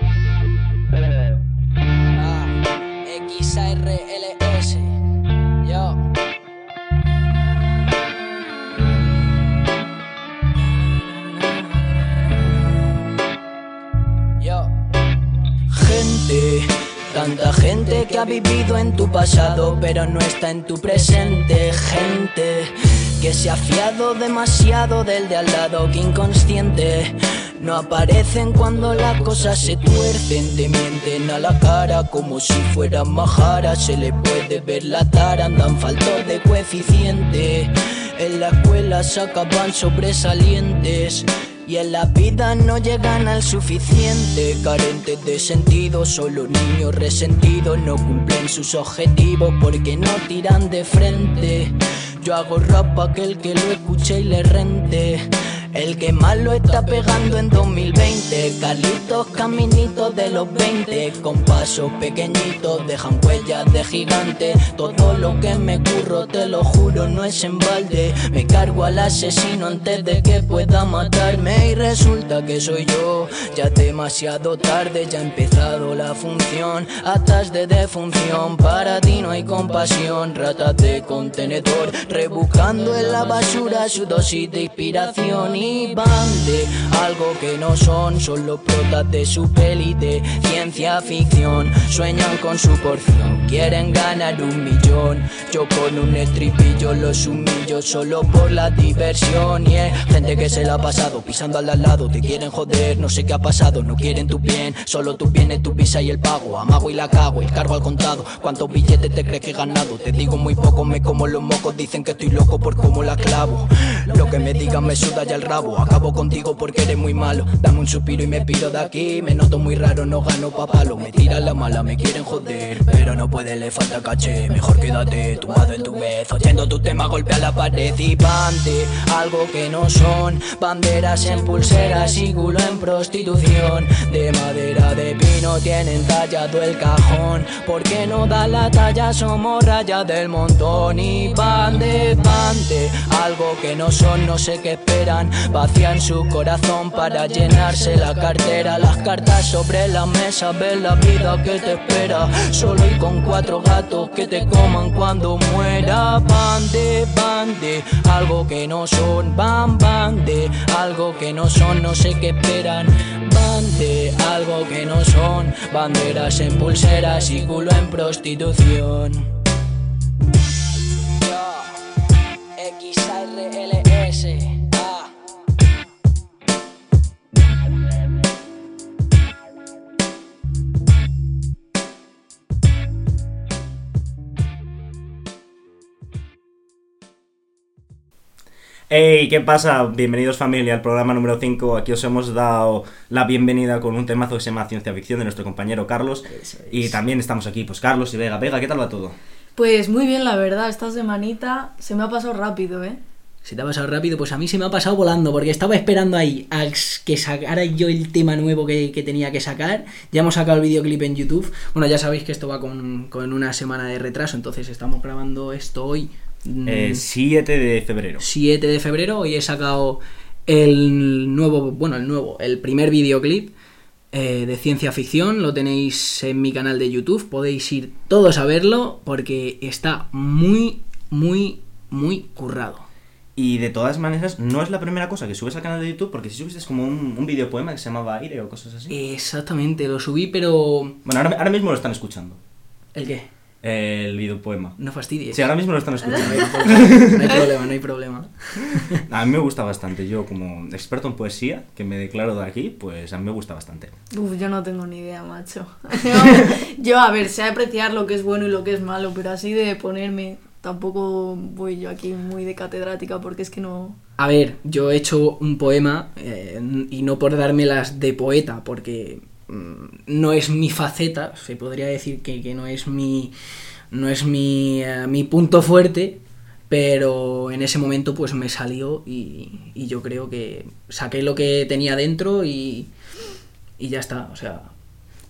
Ah. Yo. Gente, tanta gente que ha vivido en tu pasado, pero no está en tu presente. Gente que se ha fiado demasiado del de al lado, que inconsciente. No aparecen cuando las cosas se tuercen, te mienten a la cara como si fueran majara. Se le puede ver la tara, andan faltos de coeficiente. En la escuela sacaban sobresalientes. Y en la vida no llegan al suficiente, carentes de sentido, solo niños resentidos no cumplen sus objetivos porque no tiran de frente. Yo hago rap pa' que el que lo escuche y le rente. El que más lo está pegando en 2020 Carlitos caminitos de los 20 Con pasos pequeñitos dejan huellas de gigante. Todo lo que me curro te lo juro no es en balde. Me cargo al asesino antes de que pueda matarme Y resulta que soy yo. Ya demasiado tarde ya ha empezado la función. Atas de defunción Para ti no hay compasión. Ratas de contenedor Rebuscando en la basura su dosis de inspiración y van de algo que no son, los protas de su peli de ciencia ficción. Sueñan con su porción, quieren ganar un millón. Yo con un estripillo los humillo solo por la diversión. Y gente que se la ha pasado pisando al lado, te quieren joder, no sé qué ha pasado, no quieren tu bien, solo tu bien es tu visa y el pago. Amago y la cago, el cargo al contado. ¿Cuántos billetes te crees que he ganado? Te digo muy poco, me como los mocos, dicen que estoy loco por cómo la clavo. Lo que me digan me suda ya el Acabo contigo porque eres muy malo. Dame un suspiro y me piro de aquí. Me noto muy raro, no gano papalo. Me tiran la mala, me quieren joder. Pero no puede, le falta caché. Mejor quédate tumbado en tu vez. Oyendo tu tema, golpea la pared y pante. Algo que no son. Banderas en pulseras y culo en prostitución. De madera de pino tienen tallado el cajón. Porque no da la talla, somos raya del montón. Y pante, pante. Algo que no son, no sé qué esperan. Vacían su corazón para llenarse la cartera. Las cartas sobre la mesa, ves la vida que te espera. Solo y con cuatro gatos que te coman cuando muera. Bande, bande, algo que no son. Van, bande, algo que no son, no sé qué esperan. Bande, algo que no son. Banderas en pulseras y culo en prostitución. Hey, ¿qué pasa? Bienvenidos familia al programa número 5. Aquí os hemos dado la bienvenida con un temazo que se llama Ciencia Ficción de nuestro compañero Carlos. Y también estamos aquí, pues Carlos y Vega. Vega, ¿qué tal va todo? Pues muy bien, la verdad, esta semanita se me ha pasado rápido, ¿eh? Se te ha pasado rápido, pues a mí se me ha pasado volando, porque estaba esperando ahí a que sacara yo el tema nuevo que, que tenía que sacar. Ya hemos sacado el videoclip en YouTube. Bueno, ya sabéis que esto va con, con una semana de retraso, entonces estamos grabando esto hoy. Mm, Eh, 7 de febrero. 7 de febrero. Hoy he sacado el nuevo, bueno, el nuevo, el primer videoclip eh, de ciencia ficción. Lo tenéis en mi canal de YouTube. Podéis ir todos a verlo porque está muy, muy, muy currado. Y de todas maneras, no es la primera cosa que subes al canal de YouTube, porque si subiste como un, un videopoema que se llamaba Aire o cosas así. Exactamente, lo subí, pero. Bueno, ahora, ahora mismo lo están escuchando. ¿El qué? El videopoema. No fastidies. Sí, ahora mismo lo están escuchando. No hay problema, no hay problema. A mí me gusta bastante. Yo, como experto en poesía, que me declaro de aquí, pues a mí me gusta bastante. Uf, yo no tengo ni idea, macho. yo, a ver, sé apreciar lo que es bueno y lo que es malo, pero así de ponerme, tampoco voy yo aquí muy de catedrática porque es que no... A ver, yo he hecho un poema eh, y no por dármelas de poeta, porque no es mi faceta, se podría decir que, que no es mi no es mi, eh, mi punto fuerte, pero en ese momento pues me salió y, y yo creo que saqué lo que tenía dentro y, y ya está, o sea,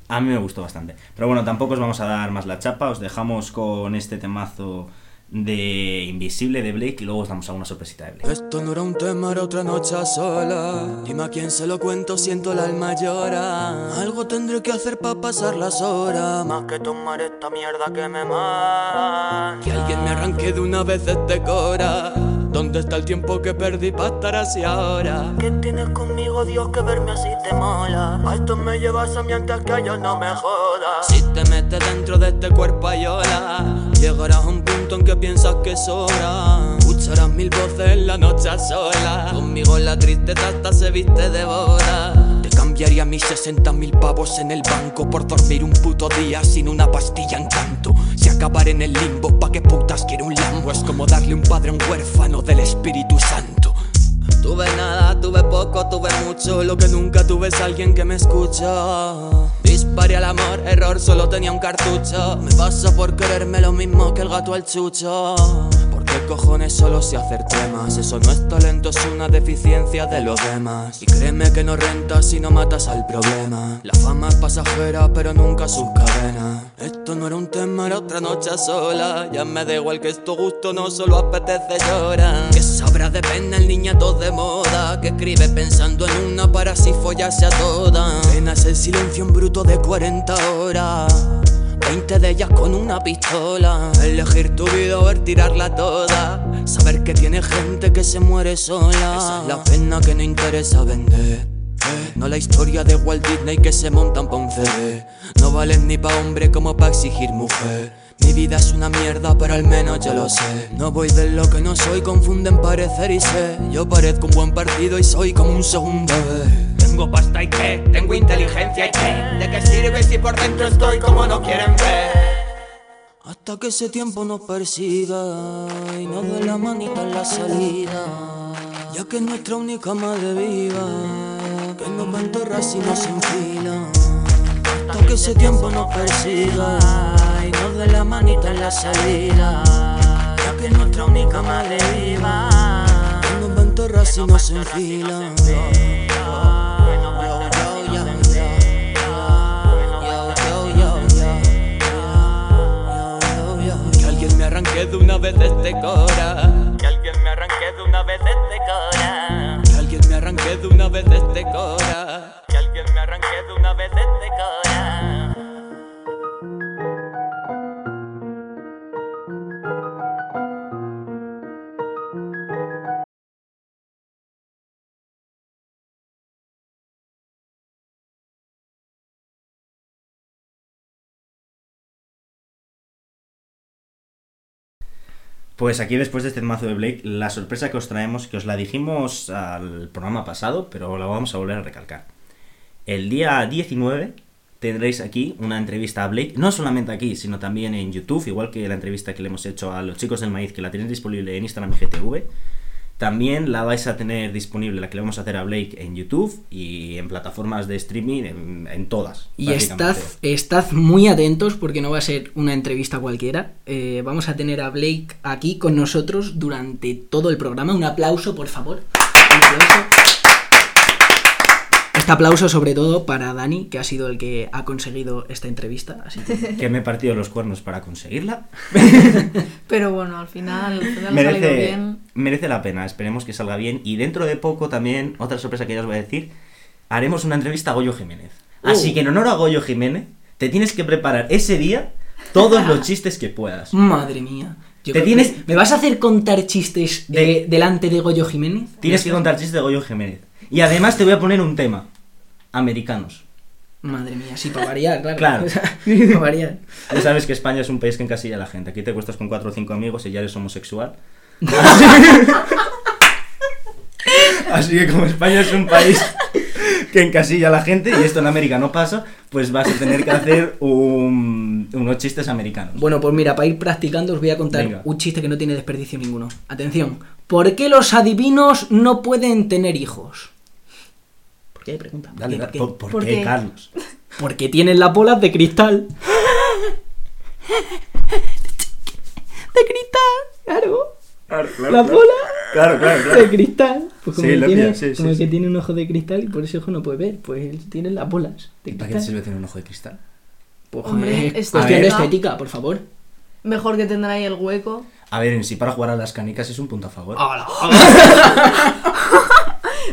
A mí me gustó bastante. Pero bueno, tampoco os vamos a dar más la chapa, os dejamos con este temazo de Invisible de Blake y luego os damos a una sorpresita de Blake. Esto no era un tema, era otra noche sola. Dime a quién se lo cuento, siento el alma llora. Algo tendré que hacer para pasar las horas. Más que tomar esta mierda que me mata. Que alguien me arranque de una vez este cora. ¿Dónde está el tiempo que perdí para estar así ahora? ¿Qué tienes conmigo, Dios, que verme así te mola? A esto me llevas a mí antes que yo no me jodas. Si te metes dentro de este cuerpo ayola, llegarás a un punto en que piensas que sobra. Escucharás mil voces en la noche sola. Conmigo la tristeza hasta se viste de boda. Te cambiaría mis 60 mil pavos en el banco por dormir un puto día sin una pastilla en canto. Si acabar en el limbo, ¿pa' qué putas quiero un lambo? Es como darle un padre a un huérfano del Espíritu Santo. Tuve nada, tuve poco, tuve mucho. Lo que nunca tuve es alguien que me escucha. Disparé al amor, error, solo tenía un cartucho. Me pasa por quererme lo mismo que el gato al chucho. ¿Por qué cojones solo sé hacer temas? Eso no es talento, es una deficiencia de los demás. Y créeme que no renta si no matas al problema. La fama es pasajera, pero nunca sus cadenas. Esto no era un tema, era otra noche sola. Ya me da igual que esto gusto, no solo apetece llorar. Que sabrá de pena el niñato de moda que escribe pensando en una para así follarse a todas. Penas el silencio en bruto de 40 horas. 20 de ellas con una pistola. Elegir tu vida o ver tirarla toda. Saber que tiene gente que se muere sola. Esa es la pena que no interesa vender. No la historia de Walt Disney que se montan pa' un CD. No valen ni pa' hombre como pa' exigir mujer. Mi vida es una mierda, pero al menos yo lo sé. No voy de lo que no soy, confunden parecer y ser. Yo parezco un buen partido y soy como un segundo. Tengo pasta y qué, tengo inteligencia y qué. ¿De qué sirve si por dentro estoy como no quieren ver? Hasta que ese tiempo nos persiga y nos dé la manita en la salida. Ya que es nuestra única madre viva, que nos va a enterrar si nos enfila. Hasta que ese tiempo nos persiga y nos dé la manita en la salida. Ya que es nuestra única madre viva, que nos va a enterrar si nos enfila. Arranque de una vez este cora. Que alguien me arranque de una vez este cora. Que alguien me arranque de una vez este cora. Que alguien me arranque de una vez este cora. Pues aquí después de este mazo de Blake, la sorpresa que os traemos, que os la dijimos al programa pasado, pero la vamos a volver a recalcar. El día 19 tendréis aquí una entrevista a Blake, no solamente aquí, sino también en YouTube, igual que la entrevista que le hemos hecho a los chicos del maíz, que la tenéis disponible en Instagram GTV. También la vais a tener disponible, la que le vamos a hacer a Blake en YouTube y en plataformas de streaming, en, en todas. Y estad, estad muy atentos porque no va a ser una entrevista cualquiera. Eh, vamos a tener a Blake aquí con nosotros durante todo el programa. Un aplauso, por favor. Un aplauso. Este aplauso sobre todo para Dani, que ha sido el que ha conseguido esta entrevista. Así que Que me he partido los cuernos para conseguirla. Pero bueno, al final, al final ha salido merece, bien. merece la pena, esperemos que salga bien. Y dentro de poco también, otra sorpresa que ya os voy a decir, haremos una entrevista a Goyo Jiménez. Así Uh. que en honor a Goyo Jiménez, te tienes que preparar ese día todos los chistes que puedas. Madre mía. Yo Te tienes- que- ¿Me vas a hacer contar chistes de- De- delante de Goyo Jiménez? Tienes que contar chistes de Goyo Jiménez. Y además te voy a poner un tema. Americanos. Madre mía, sí, para variar, claro. Claro. Para variar. Ya sabes que España es un país que encasilla a la gente. Aquí te cuestas con cuatro o cinco amigos y ya eres homosexual. Así que como España es un país que encasilla a la gente y esto en América no pasa, pues vas a tener que hacer un- unos chistes americanos. Bueno, pues mira, para ir practicando os voy a contar Venga. un chiste que no tiene desperdicio ninguno. Atención. ¿Por qué los adivinos no pueden tener hijos? ¿Por qué? Pregunta. ¿Por Dale. ¿Por qué? ¿Por, por ¿Por qué, qué? Carlos? Porque tienen las bolas de cristal. De cristal, claro. Las bolas Claro, claro, de cristal. Pues como, Sí, lo tiene, sí, como sí, el que sí. tiene un ojo de cristal y por ese ojo no puede ver. Pues él tiene las bolas de ¿Y para qué sirve tener un ojo de cristal? Pues, Hombre, cuestión de bien. estética, por favor. Mejor que tendrá ahí el hueco. A ver, en sí para jugar a las canicas es un punto a favor.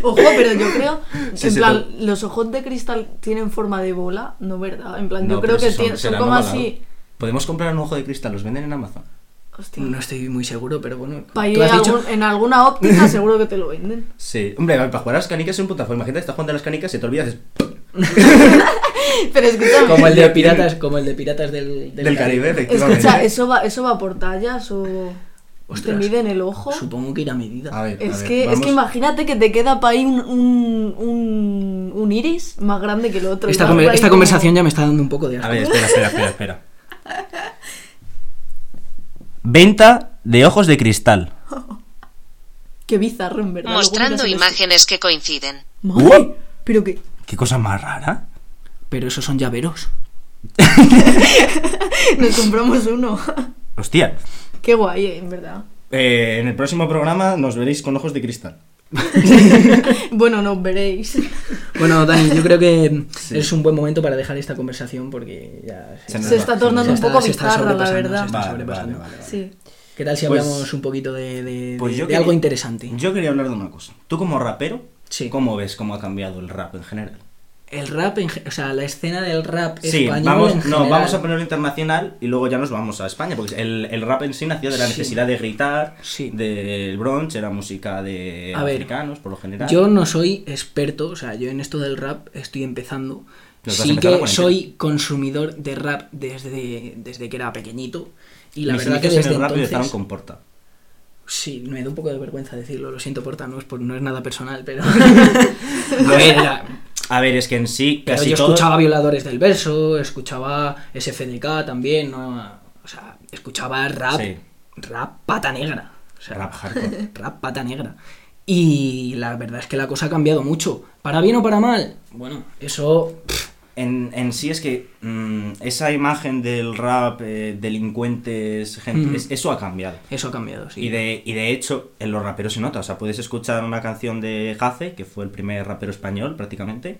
Ojo, pero yo creo, Sí, en plan, los ojos de cristal tienen forma de bola, no verdad, en plan, yo creo que son- tiene- son, como así. Podemos comprar un ojo de cristal, los venden en Amazon. Hostia. No estoy muy seguro, pero bueno. Pa' ir dicho- en alguna óptica seguro que te lo venden. Sí, hombre, para jugar a las canicas es un favor. Imagínate, estás jugando a las canicas y te olvidas Pero escúchame, Como el de piratas, como el de piratas del, del Caribe, efectivamente. escucha, ¿eso va, ¿eso va por tallas o te Ostras. miden el ojo? Supongo que irá a medida. A ver, a Es ver, que, es que imagínate que te queda para ahí un, un, un, un iris más grande que el otro. Esta, como- conversación ya me está dando un poco de A asco. ver, espera, espera, espera, espera. Venta de ojos de cristal. Qué bizarro, en verdad. Mostrando el- imágenes que coinciden. Madre, Pero que... Qué cosa más rara. Pero esos son llaveros. Nos compramos uno. Hostia. Qué guay, eh, en verdad. Eh, en el próximo programa nos veréis con ojos de cristal. Bueno, nos veréis. Bueno, Dani, yo creo que Sí. es un buen momento para dejar esta conversación porque ya Se Se está se tornando un poco bizarra, la verdad. se está Vale, sobrepasando. vale, vale. Sí. ¿Qué tal si Pues- hablamos un poquito de, de- Pues de- yo de quería- algo interesante? Yo quería hablar de una cosa. Tú como rapero, Sí. ¿cómo ves cómo ha cambiado el rap en general? El rap, en o sea, la escena del rap Sí, español vamos, en no, general. vamos a ponerlo internacional y luego ya nos vamos a España, porque el, el rap en sí nació de la Sí. necesidad de gritar, Sí. del Bronx, era música de A ver, africanos, por lo general. Yo no soy experto, o sea, yo en esto del rap estoy empezando. Sí que soy consumidor de rap desde, desde que era pequeñito. Y la Mis verdad que desde en el rap entonces... con Porta. Sí, me da un poco de vergüenza decirlo, lo siento Porta, no es, por- no es nada personal, pero... a ver, A ver, es que en sí, pero casi yo todo... escuchaba Violadores del Verso, escuchaba SFDK también, ¿no? o sea, escuchaba rap, Sí. rap pata negra. O sea, Rap hardcore. rap pata negra. Y la verdad es que la cosa ha cambiado mucho. ¿Para bien o para mal? Bueno, eso... En, en sí es que mm, esa imagen del rap, eh, delincuentes, gente, Mm. es- eso ha cambiado. Eso ha cambiado, sí. Y de, y de hecho, en los raperos se nota. O sea, puedes escuchar una canción de Jace, que fue el primer rapero español prácticamente,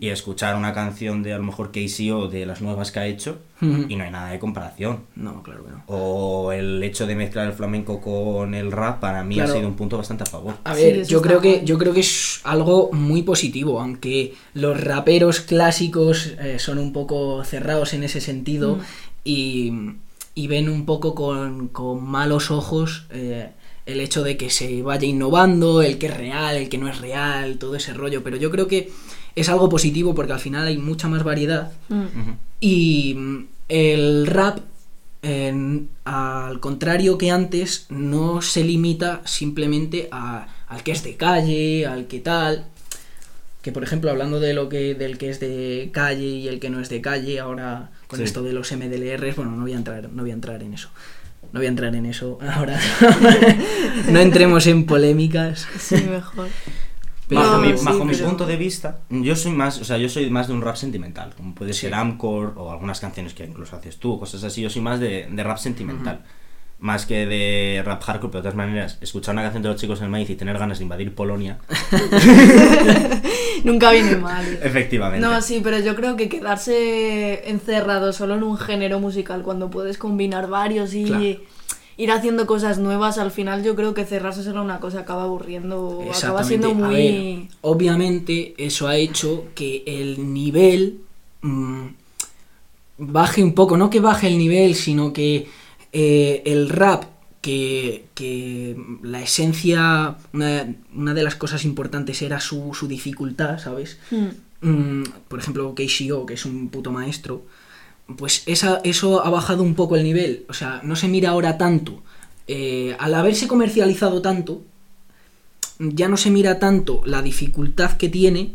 Y escuchar una canción de a lo mejor KCO de las nuevas que ha hecho, y no hay nada de comparación. No, claro que no. O el hecho de mezclar el flamenco con el rap, para mí Claro. ha sido un punto bastante a favor. A ver, yo creo que yo creo que es algo muy positivo, aunque los raperos clásicos eh, son un poco cerrados en ese sentido y, y ven un poco con, con malos ojos eh, el hecho de que se vaya innovando, el que es real, el que no es real, todo ese rollo. Pero yo creo que es algo positivo porque al final hay mucha más variedad Mm. Y mm, el rap, en- al contrario que antes, no se limita simplemente a- al que es de calle, al que tal. Que por ejemplo, hablando de lo que, del que es de calle y el que no es de calle, ahora con Sí. esto de los MDLRs, bueno, no voy a entrar, no voy a entrar en eso. No voy a entrar en eso ahora. no entremos en polémicas. Sí, mejor. Pero- bajo mi, sí, bajo mi pero- punto de vista, yo soy más, o sea, yo soy más de un rap sentimental, como puede Sí. ser Amcor o algunas canciones que incluso haces tú, cosas así. Yo soy más de, de rap sentimental, más que de rap hardcore, pero de todas maneras, escuchar una canción de los chicos en el maíz y tener ganas de invadir Polonia, Nunca viene mal. efectivamente. No, sí, pero yo creo que quedarse encerrado solo en un género musical cuando puedes combinar varios y Claro. Ir haciendo cosas nuevas, al final yo creo que cerrarse en una cosa acaba aburriendo, acaba siendo muy... ver, obviamente eso ha hecho que el nivel mm, baje un poco, no que baje el nivel, sino que eh, el rap, que, que la esencia, una, una de las cosas importantes era su, su dificultad, ¿sabes? Mm. Mm, por ejemplo, KCO, que es un puto maestro, pues esa, eso ha bajado un poco el nivel. O sea, no se mira ahora tanto. Eh, al haberse comercializado tanto, ya no se mira tanto la dificultad que tiene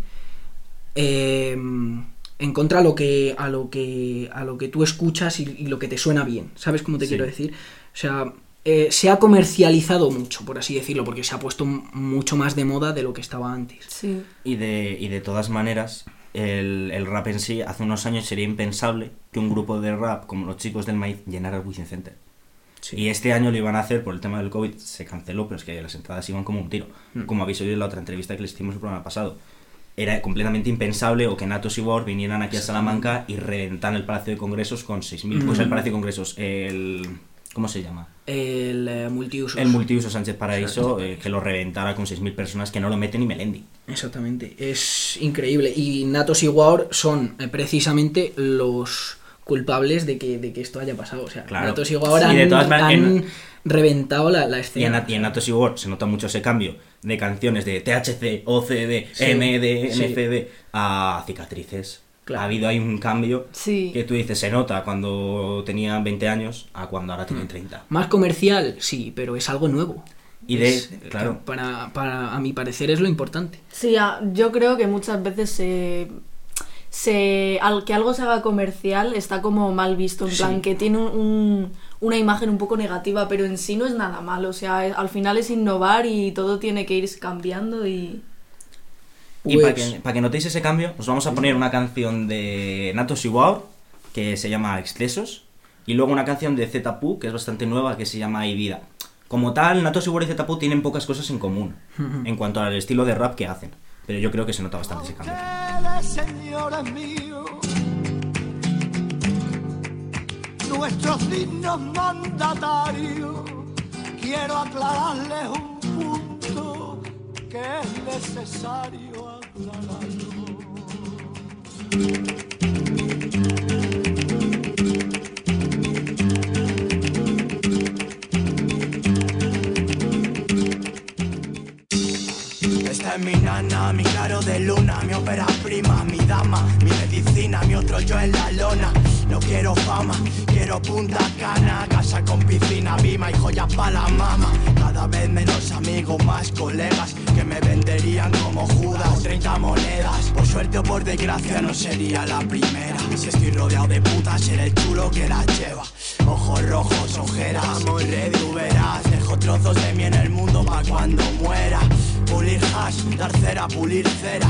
eh, en contra a lo que a lo que a lo que tú escuchas y, y lo que te suena bien sabes cómo te Sí. quiero decir o sea eh, se ha comercializado mucho por así decirlo porque se ha puesto mucho más de moda de lo que estaba antes Sí. Y de, y de todas maneras, el, el rap en sí, hace unos años sería impensable que un grupo de rap como los chicos del maíz llenara el Wizzing Center. Sí. Y este año lo iban a hacer por el tema del COVID, se canceló, pero es que las entradas iban como un tiro. Mm. Como habéis oído en la otra entrevista que les hicimos el programa pasado. Era completamente impensable o que Natos y War vinieran aquí a Salamanca y reventaran el Palacio de Congresos con 6.000. Pues el Mm. Palacio de Congresos, el, ¿Cómo se llama? El eh, multiuso. El multiuso Sánchez Paraíso, eh, que lo reventara con 6.000 personas que no lo meten ni Melendi. Exactamente, es increíble. Y Natos y Waur son eh, precisamente los culpables de que, de que esto haya pasado. O sea, Claro. Natos y Y han, de todas maneras, han en- reventado la, la Y escena. en, y en Natos y War se nota mucho ese cambio de canciones de THC, OCD, Sí, MD, sí. NCD a cicatrices. Claro. Ha habido ahí un cambio Sí. que tú dices, se nota cuando tenían 20 años a cuando ahora Mm. tienen 30. Más comercial, sí, pero es algo nuevo. Y de- Es- claro. Para, para, a mi parecer es lo importante. Sí, yo creo que muchas veces se, se al que algo se haga comercial está como mal visto, en Sí. plan que tiene un- un- una imagen un poco negativa, pero en sí no es nada malo, o sea, al final es innovar y todo tiene que ir cambiando y... Y para Pues- que, para que notéis ese cambio, os vamos a poner una canción de Natos y Wow que se llama Excesos y luego una canción de Zetapu que es bastante nueva que se llama Y Vida. Como tal, Natos y Wow y Zetapu tienen pocas cosas en común en cuanto al estilo de rap que hacen, pero yo creo que se nota bastante ese cambio. Nuestros dignos mandatarios, quiero aclararles un que es necesario aclararlo. Mi nana, mi claro de luna, mi ópera prima, mi dama, mi medicina, mi otro yo en la lona. No quiero fama, quiero punta cana, casa con piscina, bima y joyas pa' la mama. Cada vez menos amigos, más colegas me venderían como Judas. 30 monedas, por suerte o por desgracia no sería la primera. Si estoy rodeado de putas, seré el chulo que las lleva. Ojos rojos, ojeras, estamos ready, verás. Dejo trozos de mí en el mundo pa' cuando muera. Pulir hash, dar cera, pulir cera.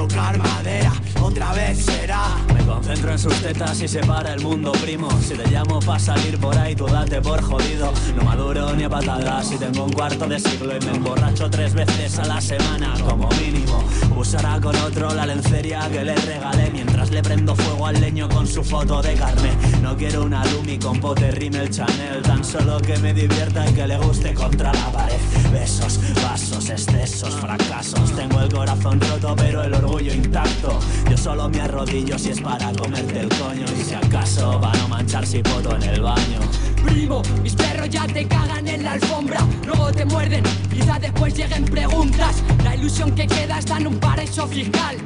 Tocar madera, otra vez será. Me concentro en sus tetas y se para el mundo, primo. Si te llamo pa' salir por ahí, tú date por jodido. No maduro ni a patadas si tengo un cuarto de siglo y me emborracho tres veces a la semana como mínimo. Usará con otro la lencería que le regalé mientras le prendo fuego al leño con su foto de carne. No quiero una Lumi con pote Rimmel Chanel, tan solo que me divierta y que le guste contra la pared. Besos, vasos, excesos, fracasos. Tengo el corazón roto, pero el orgullo intacto. Yo solo me arrodillo si es para comerte el coño. Y si acaso va a no manchar si poto en el baño. Primo, mis perros ya te cagan en la alfombra, luego te muerden, quizá después lleguen preguntas. La ilusión que queda está en un paraíso fiscal.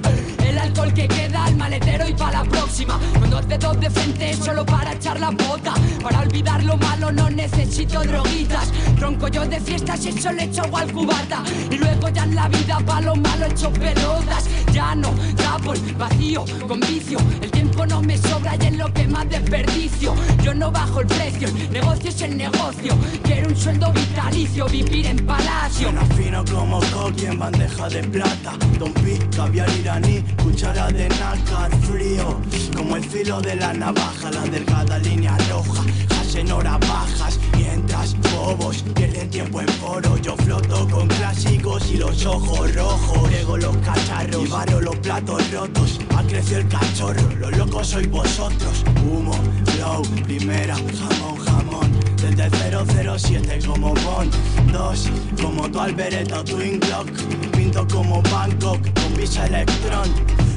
El alcohol que queda al maletero y para la próxima. Con dos dedos de frente solo para echar la bota. Para olvidar lo malo no necesito droguitas. Tronco yo de fiestas eso le echo al cubata. Y luego ya en la vida pa' lo malo echo pelotas. Ya no, tapo el vacío con vicio. El tiempo no me sobra y es lo que más desperdicio. Yo no bajo el precio, el negocio es el negocio. Quiero un sueldo vitalicio, vivir en palacio. Suena fino como coqui en bandeja de plata. Don P, caviar iraní, cuchara de nácar frío. Como el filo de la navaja, la delgada línea roja. En horas bajas, mientras bobos pierden tiempo en foro. Yo floto con clásicos y los ojos rojos. Llego los cacharros y barro los platos rotos. Ha crecido el cachorro, los locos sois vosotros. Humo, flow, primera, jamón, jamón. Desde 007 como Bond 2 como tu Alberetta o Twin Glock Pinto como Bangkok con Visa Electron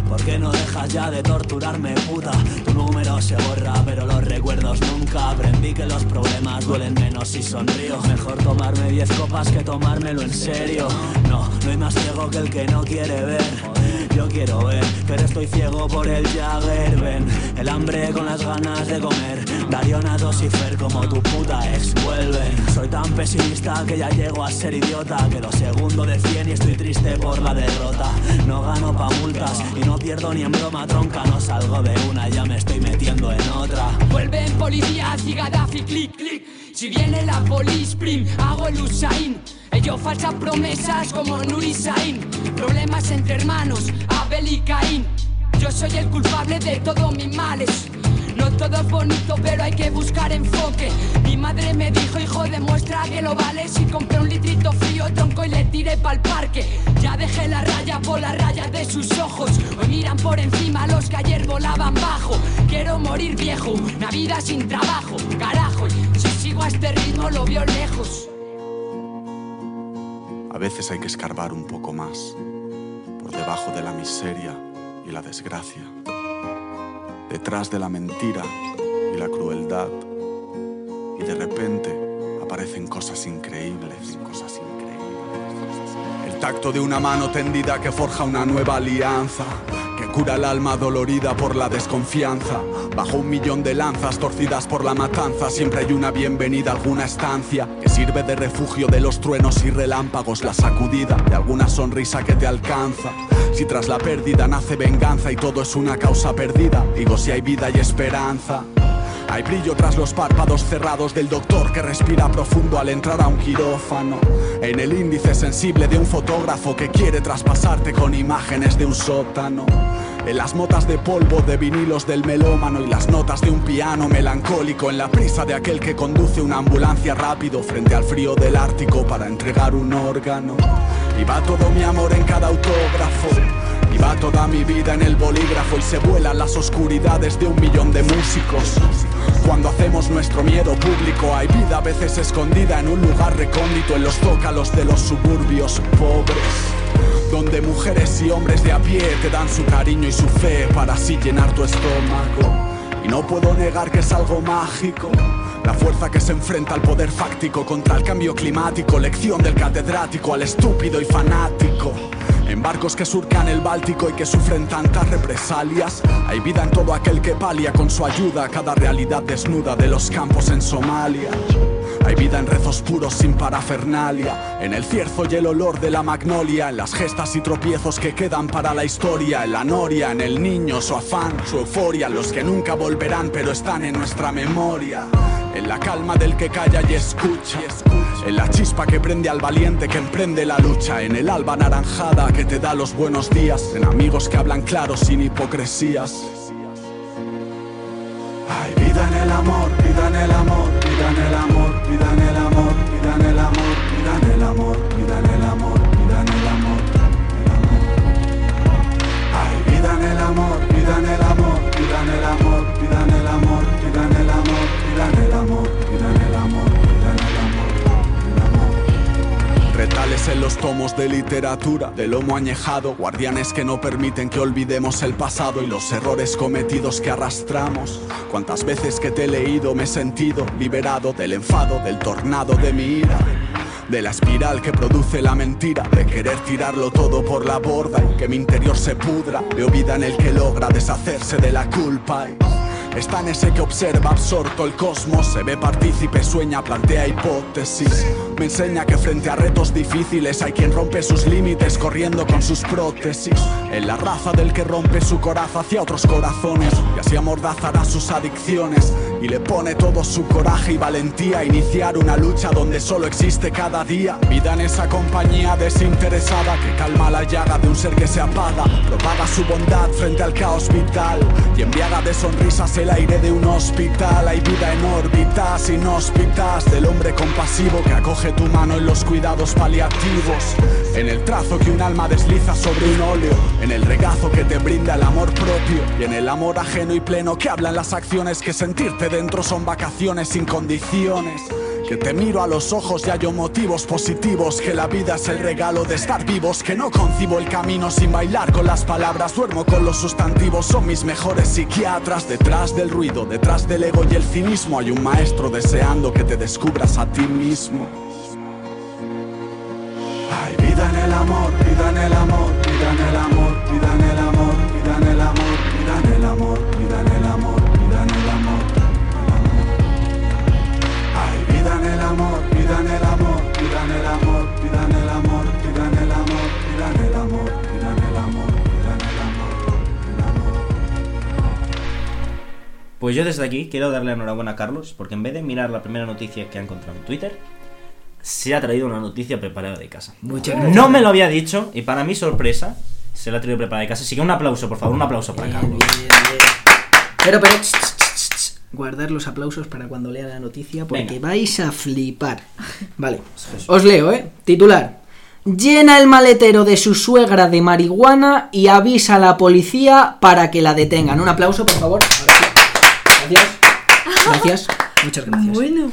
¿Por qué no dejas ya de torturarme, puta? Tu número se borra, pero los recuerdos nunca. Aprendí que los problemas duelen menos si sonrío. Mejor tomarme 10 copas que tomármelo en serio. No, no hay más ciego que el que no quiere ver. Yo quiero ver, pero estoy ciego por el Jagger. Ven, el hambre con las ganas de comer. Darío Natos y Fer como tu puta ex vuelven. Soy tan pesimista que ya llego a ser idiota. Quedo segundo de 100 y estoy triste por la derrota. No gano pa' multas y no pierdo ni en broma tronca. No salgo de una, ya me estoy metiendo en otra. Vuelven policías y Gaddafi, clic, clic. Si viene la police prim, hago el Usain. Ellos falsas promesas como Nuri Sain. Problemas entre hermanos, Abel y Caín. Yo soy el culpable de todos mis males. No todo es bonito, pero hay que buscar enfoque. Mi madre me dijo, hijo, demuestra que lo vales. Y compré un litrito frío, tronco y le tiré pa'l parque. Ya dejé la raya por las rayas de sus ojos. Hoy miran por encima los que ayer volaban bajo. Quiero morir viejo, una vida sin trabajo, carajo. Sí, sigo a este ritmo, lo veo lejos. A veces hay que escarbar un poco más, por debajo de la miseria y la desgracia, detrás de la mentira y la crueldad, y de repente aparecen cosas increíbles, cosas increíbles. El tacto de una mano tendida que forja una nueva alianza, que cura el alma dolorida por la desconfianza. Bajo un millón de lanzas torcidas por la matanza, siempre hay una bienvenida, alguna estancia sirve de refugio de los truenos y relámpagos, la sacudida de alguna sonrisa que te alcanza. Si tras la pérdida nace venganza y todo es una causa perdida, digo si hay vida y esperanza. Hay brillo tras los párpados cerrados del doctor que respira profundo al entrar a un quirófano. En el índice sensible de un fotógrafo que quiere traspasarte con imágenes de un sótano. En las motas de polvo de vinilos del melómano y las notas de un piano melancólico en la prisa de aquel que conduce una ambulancia rápido frente al frío del Ártico para entregar un órgano. Y va todo mi amor en cada autógrafo. Y va toda mi vida en el bolígrafo y se vuelan las oscuridades de un millón de músicos. Cuando hacemos nuestro miedo público, hay vida a veces escondida en un lugar recóndito en los zócalos de los suburbios pobres. Donde mujeres y hombres de a pie te dan su cariño y su fe para así llenar tu estómago. Y no puedo negar que es algo mágico. La fuerza que se enfrenta al poder fáctico contra el cambio climático, lección del catedrático al estúpido y fanático. En barcos que surcan el Báltico y que sufren tantas represalias, hay vida en todo aquel que palia con su ayuda cada realidad desnuda de los campos en Somalia. Hay vida en rezos puros sin parafernalia, en el cierzo y el olor de la magnolia, en las gestas y tropiezos que quedan para la historia, en la noria, en el niño, su afán, su euforia, los que nunca volverán pero están en nuestra memoria. En la calma del que calla y escucha, en la chispa que prende al valiente que emprende la lucha, en el alba naranjada que te da los buenos días, en amigos que hablan claro sin hipocresías. Hay vida en el amor, vida en el amor, pidan el amor, pidan el amor, pidan el amor, pidan el amor, pidan el amor, pidan el amor. Ay, pidan el amor, pidan el amor. En los tomos de literatura, de lomo añejado, guardianes que no permiten que olvidemos el pasado y los errores cometidos que arrastramos. Cuántas veces que te he leído me he sentido liberado del enfado, del tornado de mi ira. De la espiral que produce la mentira, de querer tirarlo todo por la borda y que mi interior se pudra. Veo vida en el que logra deshacerse de la culpa. Está en ese que observa absorto el cosmos, se ve partícipe, sueña, plantea hipótesis. Me enseña que frente a retos difíciles hay quien rompe sus límites corriendo con sus prótesis. En la raza del que rompe su coraza hacia otros corazones y así amordazará sus adicciones. Y le pone todo su coraje y valentía a iniciar una lucha donde solo existe cada día. Vida en esa compañía desinteresada que calma la llaga de un ser que se apaga, propaga su bondad frente al caos vital y embriaga de sonrisas el aire de un hospital. Hay vida en órbitas inhóspitas del hombre compasivo que acoge tu mano en los cuidados paliativos. En el trazo que un alma desliza sobre un óleo, en el regazo que te brinda el amor propio y en el amor ajeno y pleno que hablan las acciones que sentirte dentro son vacaciones sin condiciones. Que te miro a los ojos y hallo motivos positivos. Que la vida es el regalo de estar vivos. Que no concibo el camino sin bailar con las palabras. Duermo con los sustantivos, son mis mejores psiquiatras. Detrás del ruido, detrás del ego y el cinismo Hay un maestro deseando que te descubras a ti mismo. Hay vida en el amor, vida en el amor, vida en el amor, vida en el amor, Pues yo desde aquí quiero darle enhorabuena a Carlos, porque en vez de mirar la primera noticia que ha encontrado en Twitter, se ha traído una noticia preparada de casa. Muchas gracias. No me lo había dicho, y para mi sorpresa, se la ha traído preparada de casa. Así que un aplauso, por favor, un aplauso para Bien, Carlos. bien, bien. Pero, pero, ch, ch, ch, ch, guardar los aplausos para cuando lea la noticia porque Venga. vais a flipar. Vale, os leo, ¿eh? Titular. Llena el maletero de su suegra de marihuana y avisa a la policía para que la detengan. Un aplauso, por favor. Gracias. Gracias. Muchas gracias. Bueno,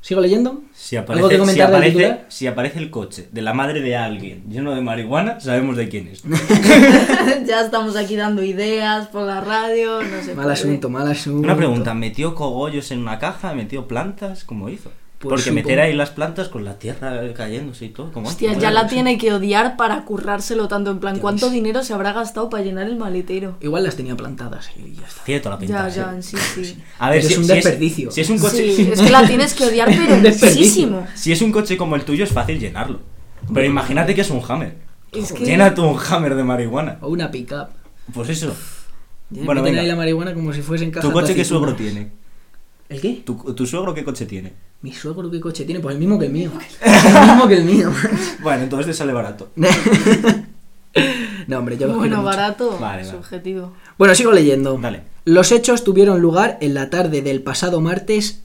¿Sigo leyendo? Si ¿Algo aparece, que si, comentar del aparece, titular? si aparece el coche de la madre de alguien lleno de marihuana, sabemos de quién es. ya estamos aquí dando ideas por la radio, no sé. Mal asunto, mal asunto. Una pregunta, ¿metió cogollos en una caja? ¿Metió plantas? ¿Cómo hizo? Pues Porque supongo- meter ahí las plantas con la tierra cayéndose y todo. ¿cómo? Hostia, ¿Cómo ya la eso? tiene que odiar para currárselo tanto. En plan, ¿cuánto ves. dinero se habrá gastado para llenar el maletero? Igual las tenía plantadas y ya está. Tiene toda la pinta. Ya, ya, en sí, sí. A ver, Pero si, es un si desperdicio. si es un coche, Sí, es que la tienes que odiar, pero muchísimo. si es un coche como el tuyo es fácil llenarlo. Pero imagínate que es un Hammer. Es que- Llena tú un Hammer de marihuana. O una pick-up. Pues eso. Bueno, Bueno, Meten venga. ahí la marihuana como si fuesen cajas ¿Tu coche qué suegro tiene? ¿El qué? ¿Tu, tu suegro qué coche tiene? Mi suegro qué coche tiene, pues el mismo que el mío. el mismo que el mío. Bueno, entonces te sale barato. no, hombre, yo quiero Bueno, barato, Vale, vale. subjetivo. Bueno, sigo leyendo. Dale. Los hechos tuvieron lugar en la tarde del pasado martes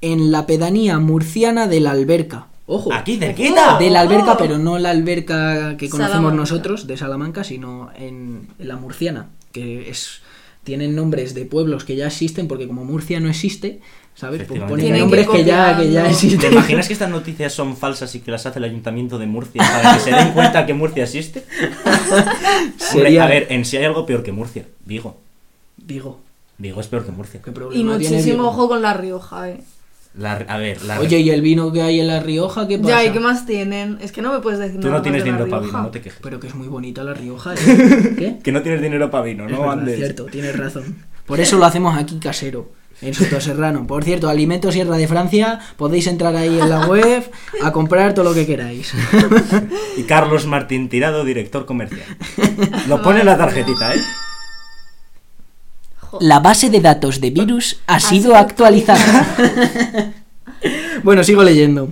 en la pedanía murciana de la Alberca. Ojo. Aquí cerquita. De la alberca, pero no la alberca que conocemos Salamanca. nosotros, de Salamanca, sino en, en la murciana, que es tienen nombres de pueblos que ya existen, porque como Murcia no existe, ¿sabes? Pues Tienen nombres que que, ya, que ya copiarlo. ¿Te existen. imaginas que estas noticias son falsas y que las hace el ayuntamiento de Murcia para que se den cuenta que Murcia existe? Hombre, a ver, en sí hay algo peor que Murcia. Vigo. Digo, Vigo es peor que Murcia. qué Y muchísimo Vigo? ojo con la Rioja, eh. La- a ver, la, Oye, ¿y el vino que hay en La Rioja qué pasa? Ya, ¿y qué más tienen? Es que no me puedes decir tú no tienes de dinero para vino, no te quejes. Pero que es muy bonita La Rioja, ¿eh? ¿Qué? Que no tienes dinero para vino, Es no verdad, andes. cierto, tienes razón. Por eso lo hacemos aquí casero, en Sotoserrano. Por cierto, Alimentos Sierra de Francia, podéis entrar ahí en la web a comprar todo lo que queráis. Y Carlos Martín Tirado, director comercial. Lo pone en la tarjetita, ¿eh? La base de datos de virus ha sido sido actualizada. bueno, sigo leyendo.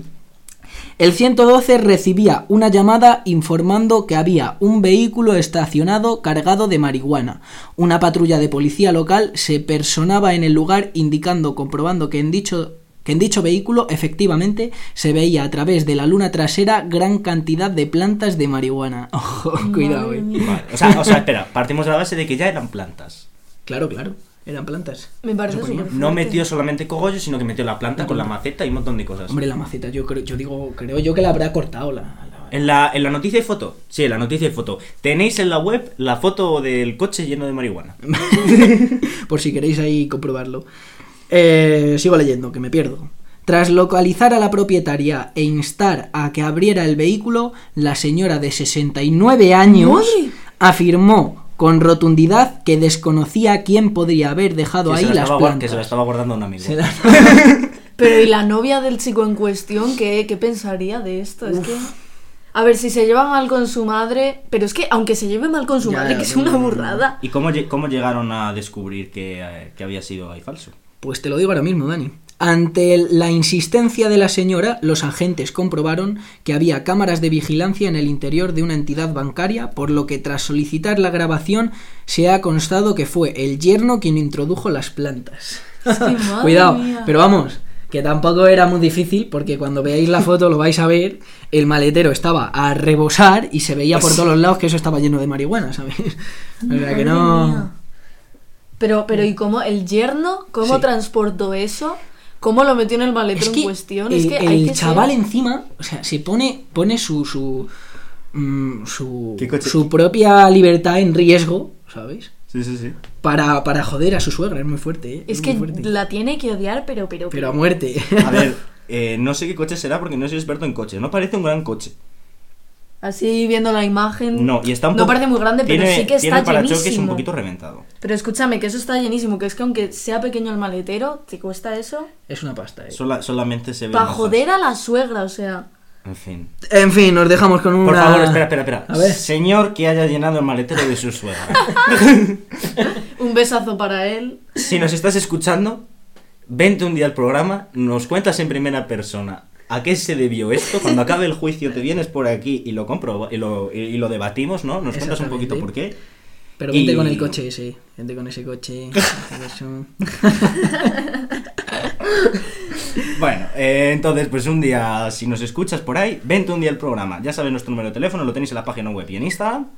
El 112 recibía una llamada informando que había un vehículo estacionado cargado de marihuana. Una patrulla de policía local se personaba en el lugar indicando, comprobando que en dicho que en dicho vehículo efectivamente se veía a través de la luna trasera gran cantidad de plantas de marihuana. Ojo, cuidado, eh. Vale. O sea, o sea, espera, partimos de la base de que ya eran plantas. Claro, claro, eran plantas. Me parece súper No metió solamente cogollos, sino que metió la planta con la maceta y un montón de cosas. Hombre, la maceta, yo creo, yo digo, creo yo que la habrá cortado la. la- En la, en la noticia hay foto. Sí, en la noticia hay foto. Tenéis en la web la foto del coche lleno de marihuana. Por si queréis ahí comprobarlo. Eh, sigo leyendo, que me pierdo. Tras localizar a la propietaria e instar a que abriera el vehículo, la señora de 69 años ¡Madre! afirmó con rotundidad que desconocía quién podría haber dejado Que ahí la las plantas. que se la estaba guardando un amigo. La- Pero ¿y la novia del chico en cuestión qué, qué pensaría de esto? Es que... A ver, si se lleva mal con su madre... Pero es que aunque se lleve mal con su Ya, madre, ya, que es una burrada. ¿Y cómo, cómo llegaron a descubrir que, eh, que había sido ahí falso? Pues te lo digo ahora mismo, Dani. Ante la insistencia de la señora, los agentes comprobaron que había cámaras de vigilancia en el interior de una entidad bancaria, por lo que tras solicitar la grabación se ha constado que fue el yerno quien introdujo las plantas. Cuidado, mía. pero vamos, que tampoco era muy difícil porque cuando veáis la foto lo vais a ver, el maletero estaba a rebosar y se veía por todos los lados que eso estaba lleno de marihuana, ¿sabes? O sea que no... Pero, pero ¿y cómo el yerno, cómo Sí. transportó eso? ¿Cómo lo metió en el maletero Es en cuestión? el, es que el hay que chaval ser- encima, o sea, se pone, pone su su, mm, su, su propia libertad en riesgo, ¿sabes? Sí, sí, sí. Para, para joder a su suegra, es muy fuerte, ¿eh? Es que fuerte. la tiene que odiar, pero, pero, Pero a muerte. A ver, eh, no sé qué coche será porque no soy experto en coche. No parece un gran coche. Así viendo la imagen. No, y está un No parece muy grande, pero tiene- sí que Tiene está el parachoques un llenísimo. poquito reventado. Pero escúchame, que eso está llenísimo, que es que aunque sea pequeño el maletero, ¿te cuesta eso? es una pasta, ¿eh? Sola- solamente se ve. Para joder a la suegra, o sea. En fin. En fin, nos dejamos con una... Por favor, espera, espera, espera. A ver. Señor que haya llenado el maletero de su suegra. Un besazo para él. si nos estás escuchando, vente un día al programa, nos cuentas en primera persona a qué se debió esto. Cuando acabe el juicio te vienes por aquí y lo compro y lo, y, lo debatimos, ¿no? Nos cuentas un poquito por qué. Pero vente Y- con el coche ese, vente con ese coche. Bueno, eh, entonces, pues un día, si nos escuchas por ahí, vente un día al programa. Ya sabes nuestro número de teléfono, lo tenéis en la página web y en Instagram.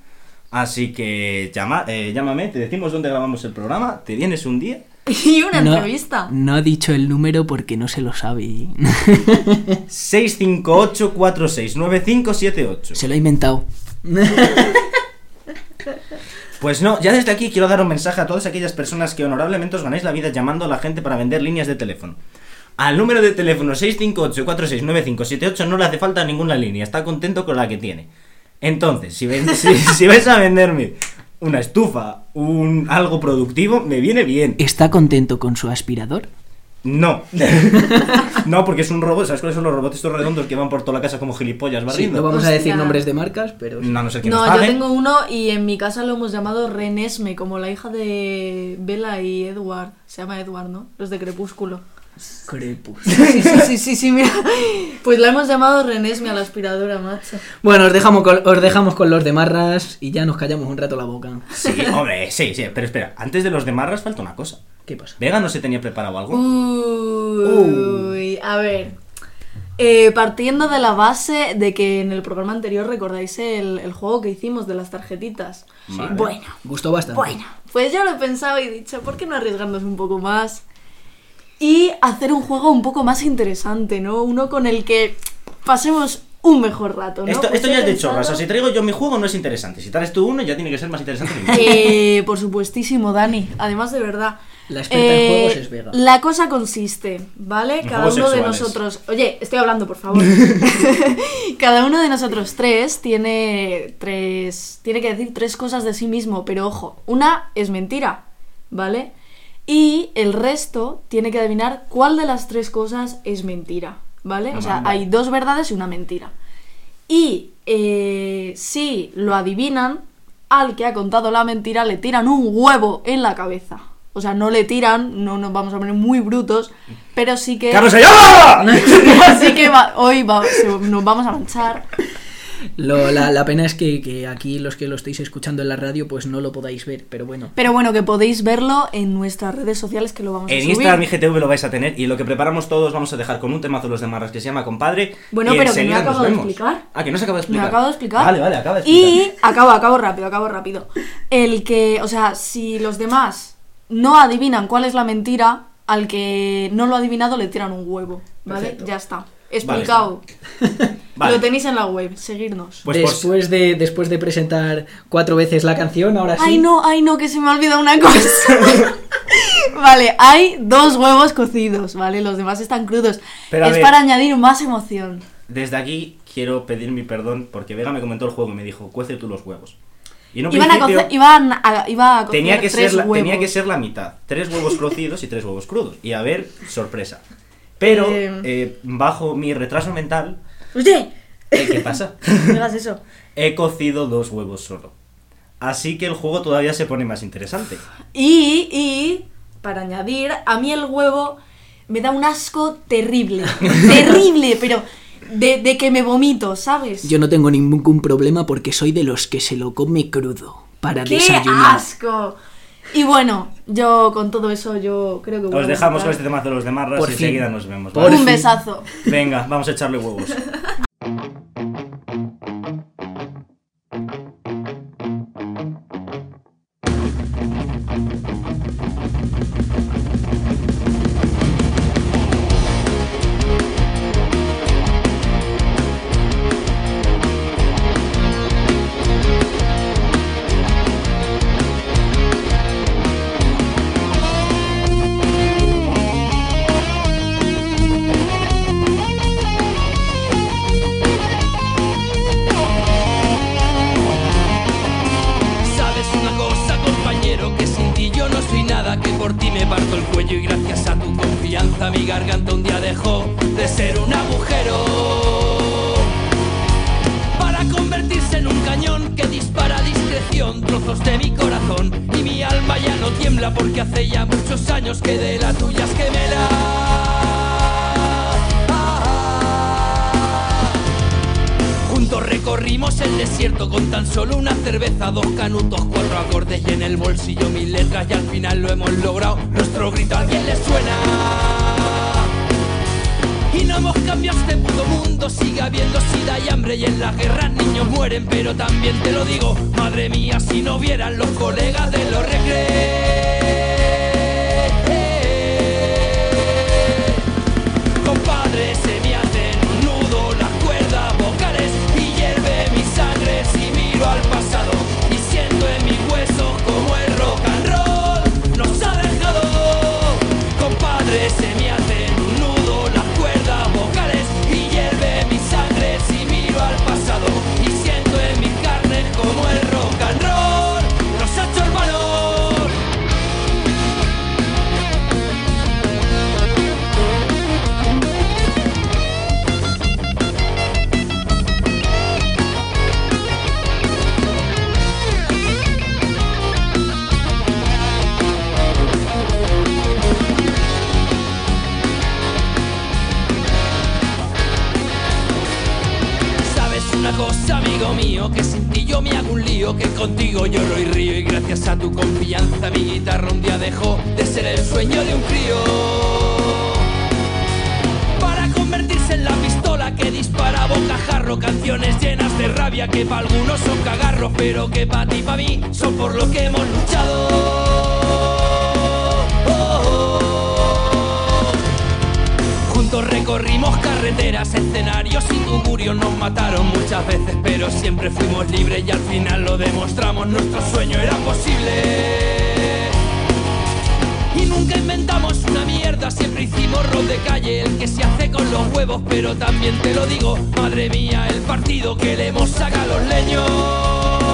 Así que llama, eh, llámame, te decimos dónde grabamos el programa, te vienes un día Y una no, entrevista. No ha dicho el número porque no se lo sabe. 658469578. se lo ha inventado. Pues no, ya desde aquí quiero dar un mensaje a todas aquellas personas que honorablemente os ganáis la vida llamando a la gente para vender líneas de teléfono. Al número de teléfono 658469578 no le hace falta ninguna línea, está contento con la que tiene. Entonces, si, ven- si, si vais a venderme una estufa, un algo productivo, me viene bien. ¿Está contento con su aspirador? No. no, porque es un robot. ¿Sabes cuáles son los robots estos redondos que van por toda la casa como gilipollas Sí, barriendo? no vamos a decir nombres de marcas, pero... No, no sé quién No, nos yo tengo uno y en mi casa lo hemos llamado Renesme, como la hija de Bella y Edward. Se llama Edward, ¿no? Los de Crepúsculo. Crepus. Sí, sí, sí, sí, sí, mira. Pues la hemos llamado Renesme a la aspiradora, macho. Bueno, os dejamos, con, os dejamos con los de marras y ya nos callamos un rato la boca. Sí, hombre, sí, sí. Pero espera, antes de los de Marras falta una cosa. ¿Qué pasa? ¿Vega no se tenía preparado algo? Uy, a ver. Eh, partiendo de la base de que en el programa anterior recordáis el, el juego que hicimos de las tarjetitas. Vale. Bueno, Gustó bastante. bueno, pues yo lo he pensado y he dicho, ¿por qué no arriesgarnos un poco más? Y hacer un juego un poco más interesante, ¿no? Uno con el que pasemos un mejor rato, ¿no? Esto, Pues esto ya es de pensado- chorras. O sea, si traigo yo mi juego no es interesante. Si traes tú uno ya tiene que ser más interesante que. Eh, por supuestísimo, Dani. Además, de verdad. La experta en Eh, juegos es Vega. La cosa consiste, ¿vale? En Cada uno de nosotros. Oye, estoy hablando, por favor. Cada uno de nosotros tres tiene tres. Tiene que decir tres cosas de sí mismo, pero ojo, una es mentira, ¿vale? Y el resto tiene que adivinar cuál de las tres cosas es mentira, ¿vale? O sea, hay dos verdades y una mentira. Y eh, si lo adivinan, al que ha contado la mentira le tiran un huevo en la cabeza. O sea, no le tiran, no nos vamos a poner muy brutos, pero sí que... ¡Carlos Ayala! Así que va- hoy va- se- nos vamos a manchar. Lo- la, la pena es que, que aquí los que lo estáis escuchando en la radio pues no lo podáis ver, pero bueno. Pero bueno, que podéis verlo en nuestras redes sociales que lo vamos a En subir. Instagram y GTV lo vais a tener y lo que preparamos todos vamos a dejar con un temazo de los de Marras que se llama Compadre. Bueno, y pero que no he enseguida nos acabado de explicar. Ah, que no se acaba de Me explicar. acabo de explicar. Vale, vale, acaba de explicar. Y acabo, acabo rápido, acabo rápido. El que, o sea, si los demás no adivinan cuál es la mentira, al que no lo ha adivinado le tiran un huevo, ¿vale? Perfecto. Ya está. Explicado. Vale. Lo tenéis en la web, seguirnos. Pues, pues, después, de, después de presentar cuatro veces la canción, ahora sí. Ay, no, ay, no, que se me ha olvidado una cosa. vale, hay dos huevos cocidos, ¿vale? Los demás están crudos. Pero es ver. para añadir más emoción. desde aquí quiero pedir mi perdón porque Vega me comentó el juego y me dijo, cuece tú los huevos. Y Iban a principio cocer, iban a, iba a cocer tenía, que tres ser la, huevos. tenía que ser la mitad. Tres huevos cocidos y tres huevos crudos. Y a ver, sorpresa. Pero, Eh. eh, bajo mi retraso mental, Oye, eh, ¿qué pasa? no hagas eso. He cocido dos huevos solo. Así que el juego todavía se pone más interesante. Y, y, para añadir, a mí el huevo me da un asco terrible. terrible, pero de, de que me vomito, ¿sabes? Yo no tengo ningún problema porque soy de los que se lo come crudo para ¡Qué desayunar. asco! Y bueno, yo con todo eso, yo creo que Os a dejamos con este temazo de los de Marras Por y fin. enseguida nos vemos. Por ¿vale? Un fin. besazo. Venga, vamos a echarle huevos. dejó de ser un agujero. Para convertirse en un cañón que dispara a discreción trozos de mi corazón y mi alma ya no tiembla porque hace ya muchos años que de la tuya es gemela. Juntos recorrimos el desierto con tan solo una cerveza, dos canutos, cuatro acordes y en el bolsillo mil letras y al final lo hemos logrado. Nuestro grito a alguien le suena. Y no hemos cambiado este puto mundo, sigue habiendo sida y hambre y en las guerras niños mueren, pero también te lo digo, madre mía, si no vieran los colegas de los recreos. Mi guitarra un día dejó de ser el sueño de un crío. Para convertirse en la pistola que dispara bocajarro Canciones llenas de rabia que para algunos son cagarros Pero que para ti para mí son por lo que hemos luchado Oh, oh, oh. Juntos recorrimos carreteras, escenarios y tugurios Nos mataron muchas veces pero siempre fuimos libres Y al final lo demostramos, nuestro sueño era posible y nunca inventamos una mierda, siempre hicimos rock de calle, el que se hace con los huevos, pero también te lo digo, madre mía, el partido que le hemos sacado a los leños.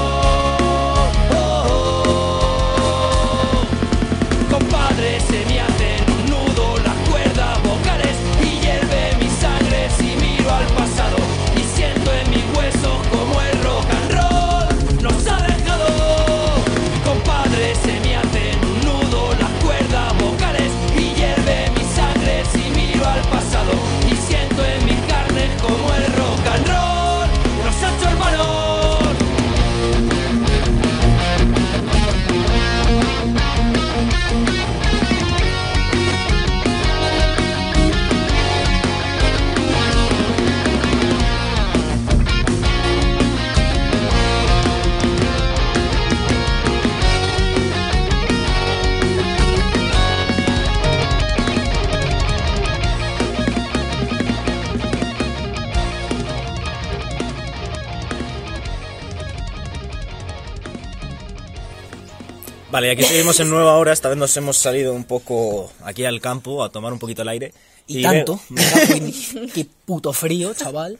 Vale, aquí seguimos en nueva hora. Esta vez nos hemos salido un poco aquí al campo a tomar un poquito el aire. Y, veo- tanto. me Qué puto frío, chaval.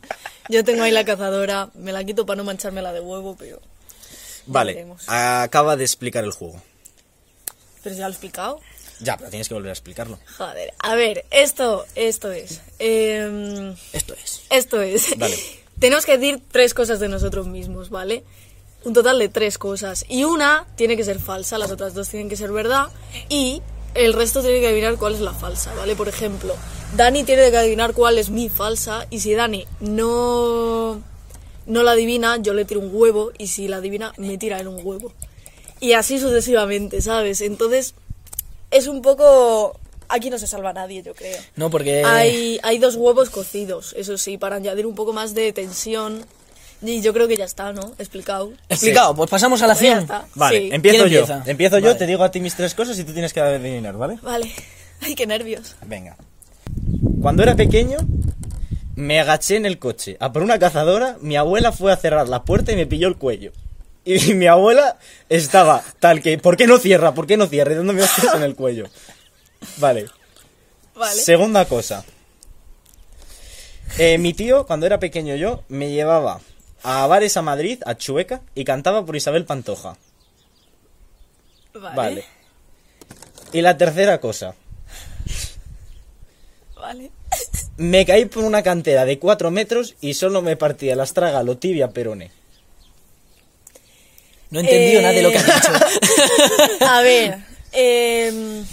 Yo tengo ahí la cazadora, me la quito para no mancharme la de huevo, pero... Vale, acaba de explicar el juego. Pero ya lo he explicado. Ya, pero tienes que volver a explicarlo. Joder, a ver, esto, esto es. em, Esto es. esto es. Dale. Tenemos que decir tres cosas de nosotros mismos, ¿vale? Un total de tres cosas. Y una tiene que ser falsa, las otras dos tienen que ser verdad. Y el resto tiene que adivinar cuál es la falsa, ¿vale? Por ejemplo, Dani tiene que adivinar cuál es mi falsa. Y si Dani no, no la adivina, yo le tiro un huevo. Y si la adivina, me tira él un huevo. Y así sucesivamente, ¿sabes? Entonces, es un poco... Aquí no se salva nadie, yo creo. No, porque. Hay, hay dos huevos cocidos, eso sí, para añadir un poco más de tensión. Y yo creo que ya está, ¿no? Explicado. Explicado, pues pasamos a la Pues 100. está. Vale, Sí. empiezo ¿Quién yo. empieza? Empiezo yo, te digo a ti mis tres cosas y tú tienes que adivinar, ¿vale? Vale. Ay, qué nervios. Venga. Cuando era pequeño, me agaché en el coche a por una cazadora. Mi abuela fue a cerrar la puerta y me pilló el cuello. Y mi abuela estaba tal que, ¿por qué no cierra? ¿Por qué no cierra? Y dándome hostias en el cuello. Vale. Vale. Segunda cosa. Eh, mi tío, cuando era pequeño yo, me llevaba a bares a Madrid, a Chueca, y cantaba por Isabel Pantoja. Vale. Vale. Y la tercera cosa. Vale. Me caí por una cantera de 4 metros y solo me partía el astrágalo, tibia, perone. No he entendido Eh, nada de lo que has dicho. A ver. em,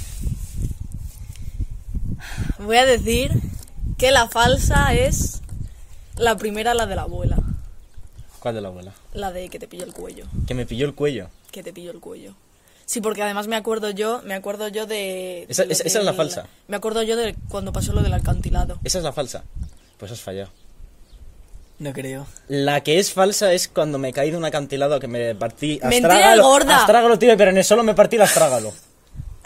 voy a decir que la falsa es la primera, la de la abuela. ¿Cuál de la abuela? La de que te pilló el cuello. Que me pilló el cuello. Que te pilló el cuello. Sí, porque además me acuerdo yo, me acuerdo yo de... Esa- de es la falsa. Me acuerdo yo de cuando pasó lo del acantilado. Esa es la falsa. Pues has fallado. No creo. La que es falsa es cuando me caí de un acantilado que me partí. Mentira astrágalo, gorda. Astrágalo, tibia, perone. Solo me partí el astrágalo.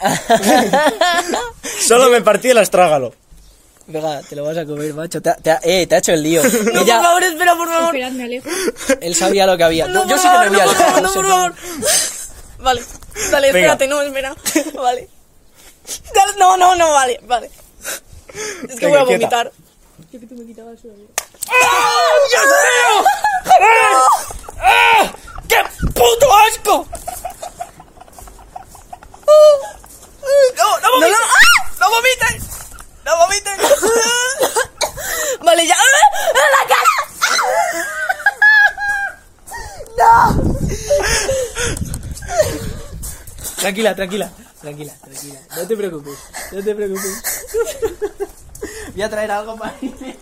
solo me partí el astrágalo. Venga, te lo vas a comer, macho. Te ha, te ha- eh, te ha hecho el lío. No, Ella- por favor, espera, por favor. Esperad, me alejo. él sabía lo que había. No, yo por sí que favor, me voy no, por favor, lo no, por favor. Vale, dale, Venga. espérate, no, espera. Vale. Dale, No, no, no, vale, vale. Es que Venga, voy a quieta. vomitar. ¡Qué puto asco! No, no vomites. No, vomites. No vomites. Vale, ya. ¡Ah! ¡En la cara! ¡No! Tranquila, tranquila, tranquila, tranquila. No te preocupes, no te preocupes. Voy a traer algo para irme.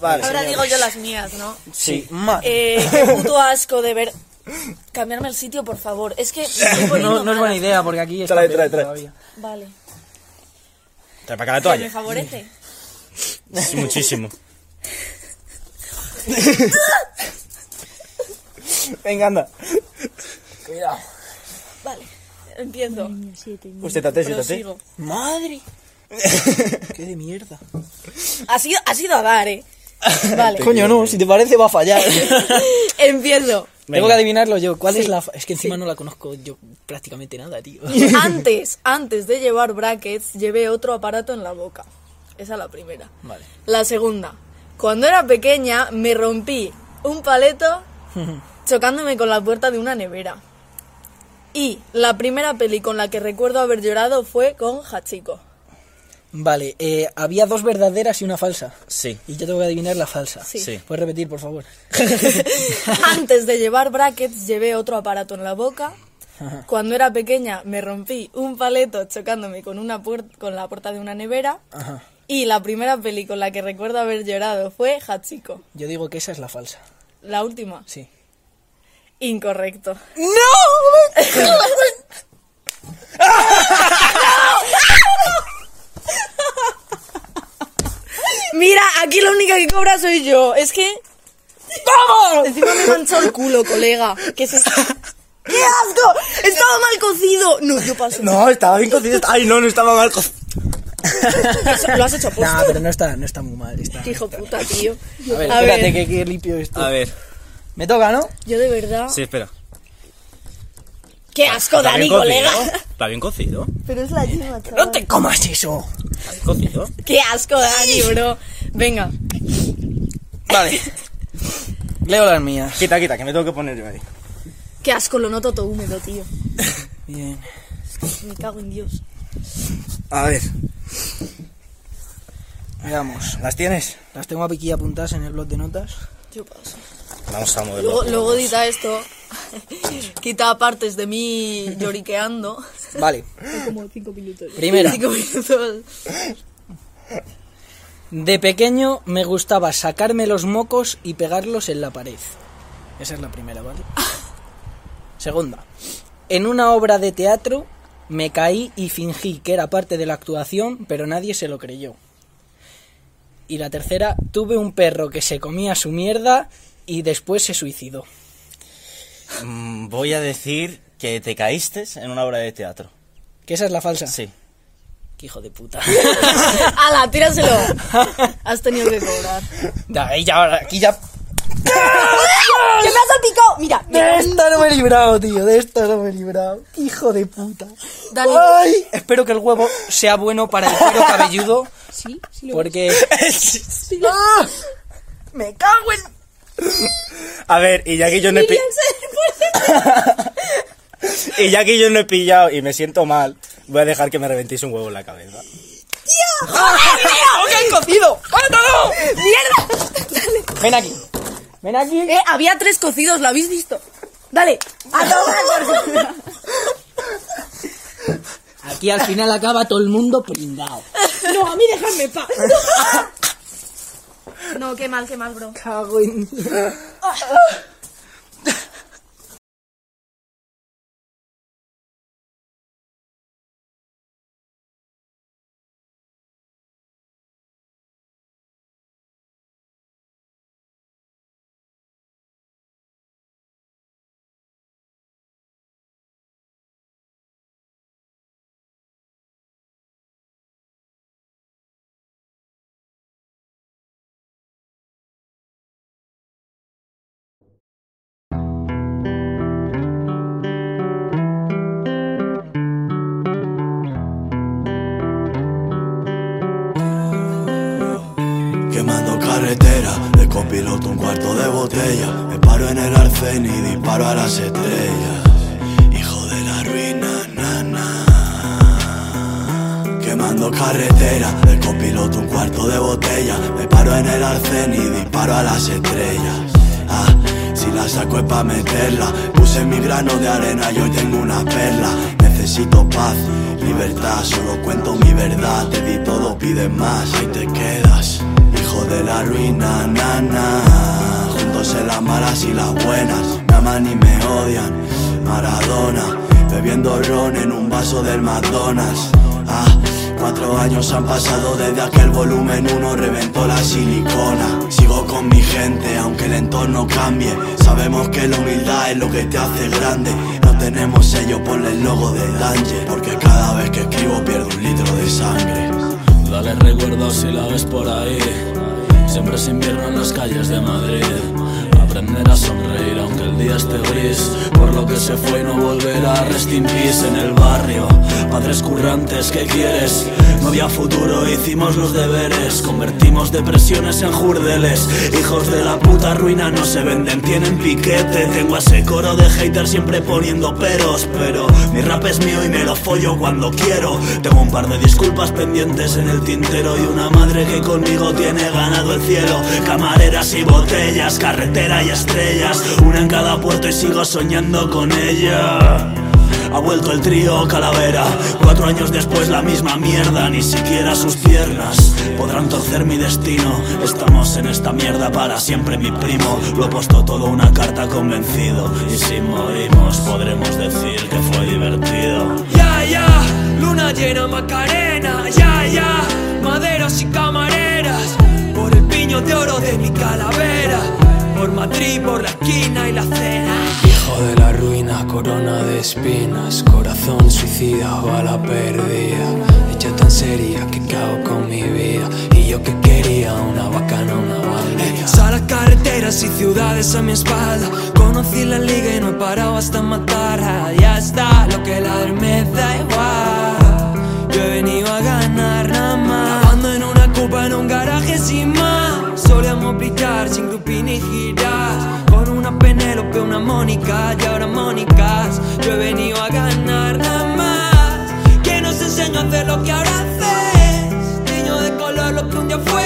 Vale, Ahora digo yo las mías, ¿no? Sí, madre. Eh, qué puto asco de ver. Cambiarme el sitio, por favor. Es que. me estoy poniendo No, no es mala. buena idea porque aquí está Trae, trae, trae. todavía. Vale. Trae para acá la ¿Me toalla. favorece? Sí, muchísimo. Venga, anda. Cuidado. Vale. Empiezo. Usted tate, siéntate. Prosigo. Madre. Qué de mierda. Ha sido, ha sido a dar, eh. Vale. Coño, no, si te parece va a fallar. Empiezo. Tengo que adivinarlo yo. ¿Cuál es la.? Es que encima no la conozco yo prácticamente nada, tío. Antes, antes de llevar brackets, llevé otro aparato en la boca. Esa es la primera. Vale. La segunda. Cuando era pequeña, me rompí un paleto chocándome con la puerta de una nevera. Y la primera peli con la que recuerdo haber llorado fue con Hachiko. Vale, eh, había dos verdaderas y una falsa. Sí. Y yo tengo que adivinar la falsa. Sí. Sí. ¿Puedes repetir, por favor? Antes de llevar brackets, llevé otro aparato en la boca. Cuando era pequeña, me rompí un paleto chocándome con, una puer- con la puerta de una nevera. Ajá. Y la primera peli con la que recuerdo haber llorado fue Hachiko. Yo digo que esa es la falsa. La última. Sí. Incorrecto. Mira, aquí la única que cobra soy yo. Es que. ¡Vamos! Encima me manchó el culo, colega. ¿Qué es esto? ¡Qué asco! ¡Estaba mal cocido! No, yo paso. No, estaba bien cocido. Ay, no, no estaba mal cocido. Eso- Lo has hecho a posto. No, pero no está, no está muy mal. Está... Qué hijo puta, tío. A ver, A espérate ver. que, que limpio esto. A ver. Me toca, ¿no? Yo de verdad. Sí, espera. ¡Qué asco, ¿Está Dani, colega! ¿Está bien cocido? Pero es la yema, ¡No te comas eso! ¿Está bien cocido? ¡Qué asco, Dani, bro! Venga. Vale. Leo las mías. Quita, quita, que me tengo que poner yo ahí. Qué asco, lo noto todo húmedo, tío. Bien. Me cago en Dios. A ver, Veamos. ¿las tienes? Las tengo aquí apuntadas en el blog de notas. Yo paso. Vamos a moverlo. Luego, luego edita esto. Quita partes de mí lloriqueando. Vale. Como cinco minutos. Primera. Cinco minutos. De pequeño me gustaba sacarme los mocos y pegarlos en la pared. Esa es la primera, ¿vale? Segunda. En una obra de teatro me caí y fingí que era parte de la actuación, pero nadie se lo creyó. Y la tercera, tuve un perro que se comía su mierda y después se suicidó. Mm, Voy a decir que te caíste en una obra de teatro. ¿Que esa es la falsa? Sí. Qué hijo de puta. ¡Hala, tíraselo! Has tenido que cobrar. Ya, ahí ya, ahora, aquí ya. ¡Que me has salpicado! Mira, De esta no me he librado, tío. De esta no me he librado. Qué Hijo de puta. Dani. Ay, espero que el huevo sea bueno para el cuero cabelludo. Sí, sí lo Porque. ¡Ah! ¡Me cago en! A ver, y ya que yo no he pi- y ya que yo no he pillado y me siento mal, voy a dejar que me reventéis un huevo en la cabeza. ¡Oh, que han cocido! ¡Mátalo! ¡Mierda! Ven aquí. Ven aquí. Eh, había tres cocidos, ¿lo habéis visto? Dale. A tomar Aquí al final acaba todo el mundo pringao. No, a mí déjame pa. No, qué mal, qué mal, bro. Cago en. De copiloto un cuarto de botella. Me paro en el arcén y disparo a las estrellas. Hijo de la ruina, nana. Quemando carretera, de copiloto un cuarto de botella. Me paro en el arcén y disparo a las estrellas. Ah, si la saco es pa' meterla. Puse mi grano de arena y hoy tengo una perla. Necesito paz, libertad, solo cuento mi verdad. Te di todo, pides más, ahí te quedas. De la ruina, nana. Juntos en las malas y las buenas, me aman y me odian. Maradona, bebiendo ron en un vaso del McDonald's. Ah, cuatro años han pasado desde aquel volumen uno reventó la silicona. Sigo con mi gente, aunque el entorno cambie. Sabemos que la humildad es lo que te hace grande. No tenemos sello, ponle el logo de Danger. Porque cada vez que escribo pierdo un litro de sangre. Dale recuerdos si la ves por ahí. Siempre es invierno en las calles de Madrid. Aprender a sonreír el día esté gris. Por lo que se fue y no volverá. Rest in en el barrio. Padres currantes, ¿qué quieres? No había futuro, hicimos los deberes. Convertimos depresiones en jurdeles. Hijos de la puta ruina no se venden, tienen piquete. Tengo ese coro de haters siempre poniendo peros. Pero mi rap es mío y me lo follo cuando quiero. Tengo un par de disculpas pendientes en el tintero y una madre que conmigo tiene ganado el cielo. Camareras y botellas, carretera y estrellas. Una en cada puerto y sigo soñando con ella. Ha vuelto el trío Calavera Cuatro años después la misma mierda Ni siquiera sus piernas podrán torcer mi destino. Estamos en esta mierda para siempre mi primo. Lo puesto todo una carta convencido Y si morimos podremos decir que fue divertido. Ya, ya, luna llena Macarena, ya, ya, maderos y camareras, por el piño de oro de mi calavera, por Madrid, por la esquina y la cena. Hijo de la ruina, corona de espinas, corazón suicida, bala perdida. Hecha tan seria que cago con mi vida. Y yo que quería una bacana, una bandera. Salas, carreteras y ciudades a mi espalda. Conocí la liga y no he parado hasta matarla. Ya está, lo que la me da igual. Yo he venido a ganar nada más. Grabando en una copa en un garaje sin más. Solíamos brillar sin grupín ni girar. Con una Penélope, una Mónica y ahora Mónicas. Yo he venido a ganar nada más. Que nos enseñó a hacer lo que ahora haces. Niño de color, lo que un día fue,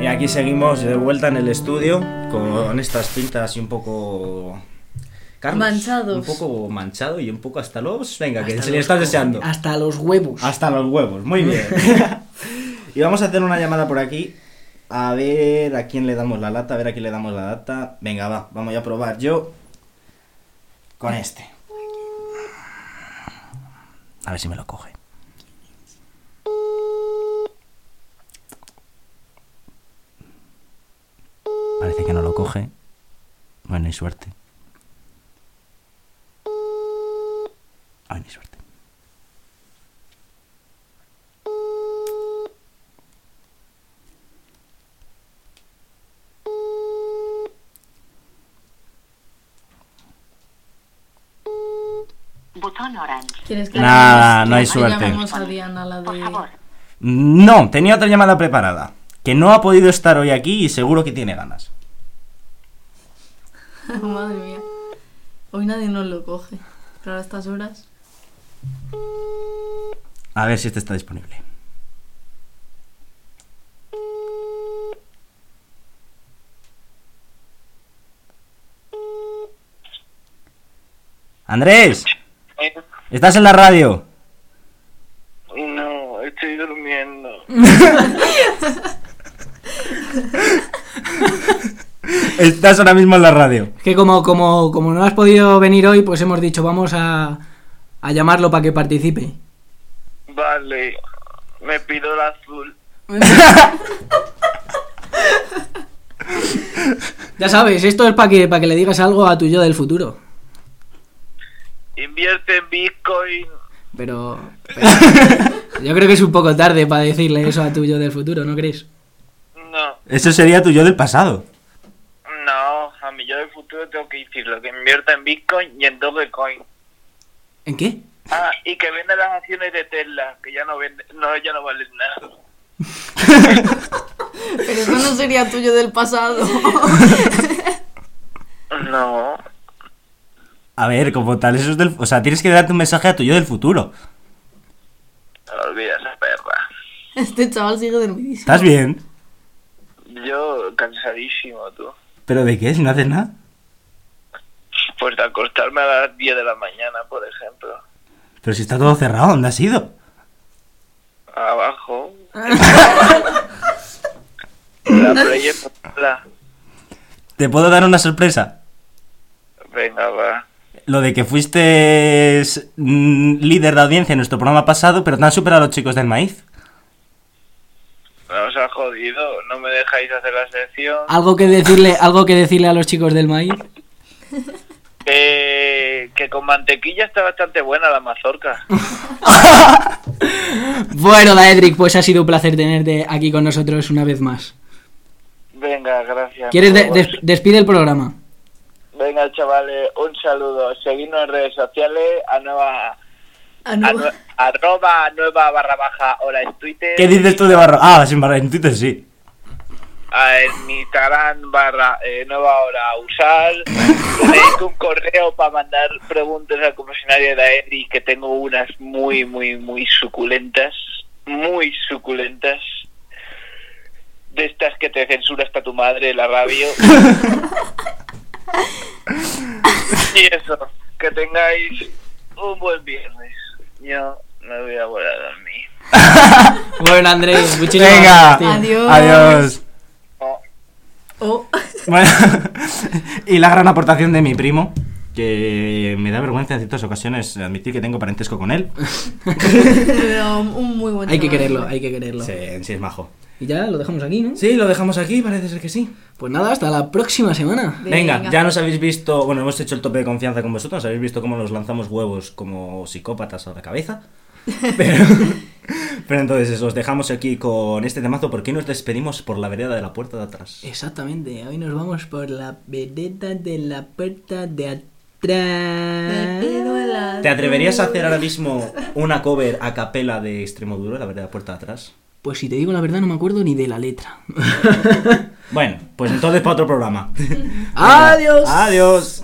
Y aquí seguimos de vuelta en el estudio con estas pintas y un poco. Manchados. Un poco manchado y un poco hasta los. Venga, que se le co- deseando. Hasta los huevos. Hasta los huevos, muy bien. y vamos a hacer una llamada por aquí. A ver a quién le damos la lata, a ver a quién le damos la lata. Venga, va, vamos a probar yo con este. A ver si me lo coge. Parece que no lo coge. Bueno, hay suerte. Ay, ni suerte. Botón orange. ¿Quieres que Nada, no hay suerte. llamemos a Diana, la de... No, tenía otra llamada preparada. Que no ha podido estar hoy aquí y seguro que tiene ganas. Madre mía. Hoy nadie nos lo coge. Claro, a estas horas. A ver si este está disponible. Andrés, estás en la radio. No, estoy durmiendo. Estás ahora mismo en la radio. Es que como, como, como no has podido venir hoy, pues hemos dicho, vamos a, a llamarlo para que participe. Vale, me pido el azul. Ya sabes, esto es para que, para que le digas algo a tu yo del futuro. Invierte en Bitcoin. Pero, pero yo creo que es un poco tarde para decirle eso a tu yo del futuro, ¿no crees? No, Eso sería tu yo del pasado. No, yo del futuro tengo que decirlo, que invierta en Bitcoin y en Dogecoin. ¿En qué? Ah, y que vende las acciones de Tesla, que ya no vende, no, ya no valen nada. Pero eso no sería tuyo del pasado. No. A ver, como tal, eso es del... O sea, tienes que darte un mensaje a tu yo del futuro. Olvida esa perra. Este chaval sigue dormidísimo. ¿Estás bien? Yo cansadísimo, tú. ¿Pero de qué? Si no haces nada. Pues de acostarme a las 10 de la mañana, por ejemplo. Pero si está todo cerrado, ¿dónde has ido? Abajo. la playa la... ¿Te puedo dar una sorpresa? Venga, va. Lo de que fuiste mm, líder de audiencia en nuestro programa pasado, pero te han superado los chicos del maíz. Nos ha jodido. No me dejáis hacer la sección. ¿Algo que decirle, algo que decirle a los chicos del maíz? Eh, que con mantequilla está bastante buena la mazorca. Bueno, Daedric, pues ha sido un placer tenerte aquí con nosotros una vez más. Venga, gracias. ¿Quieres de- des- despide el programa? Venga, chavales, un saludo. Seguidnos en redes sociales a nueva... Ah, a arroba nueva barra baja hora en Twitter. ¿Qué dices tú de barra? Ah, sin barra, en Twitter sí. Ah, en mi Instagram barra eh, nueva hora a usar. Tenéis un correo para mandar preguntas al confesionario de Edri que tengo unas muy, muy, muy suculentas. Muy suculentas. De estas que te censura hasta tu madre la radio. y eso, que tengáis un buen viernes. Yo me voy a volver a dormir. Bueno, Andrés, muchísimas Venga. gracias. tío. Adiós. Oh. Bueno, y la gran aportación de mi primo, que me da vergüenza en ciertas ocasiones admitir que tengo parentesco con él. Pero un muy buen Hay que quererlo, hay que quererlo. Sí, sí es majo. Y ya lo dejamos aquí, ¿no? Sí, lo dejamos aquí, parece ser que sí. Pues nada, hasta la próxima semana. Venga, ya nos habéis visto, bueno, hemos hecho el tope de confianza con vosotros, habéis visto cómo nos lanzamos huevos como psicópatas a la cabeza. Pero, pero entonces eso, os dejamos aquí con este temazo porque hoy nos despedimos por la vereda de la puerta de atrás. Exactamente, hoy nos vamos por la vereda de la puerta de atrás. ¿Te atreverías a hacer ahora mismo una cover a capela de Extremo Duro, la vereda de la puerta de atrás? Pues si te digo la verdad no me acuerdo ni de la letra. Bueno, pues entonces para otro programa. Adiós. Adiós.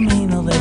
Camino de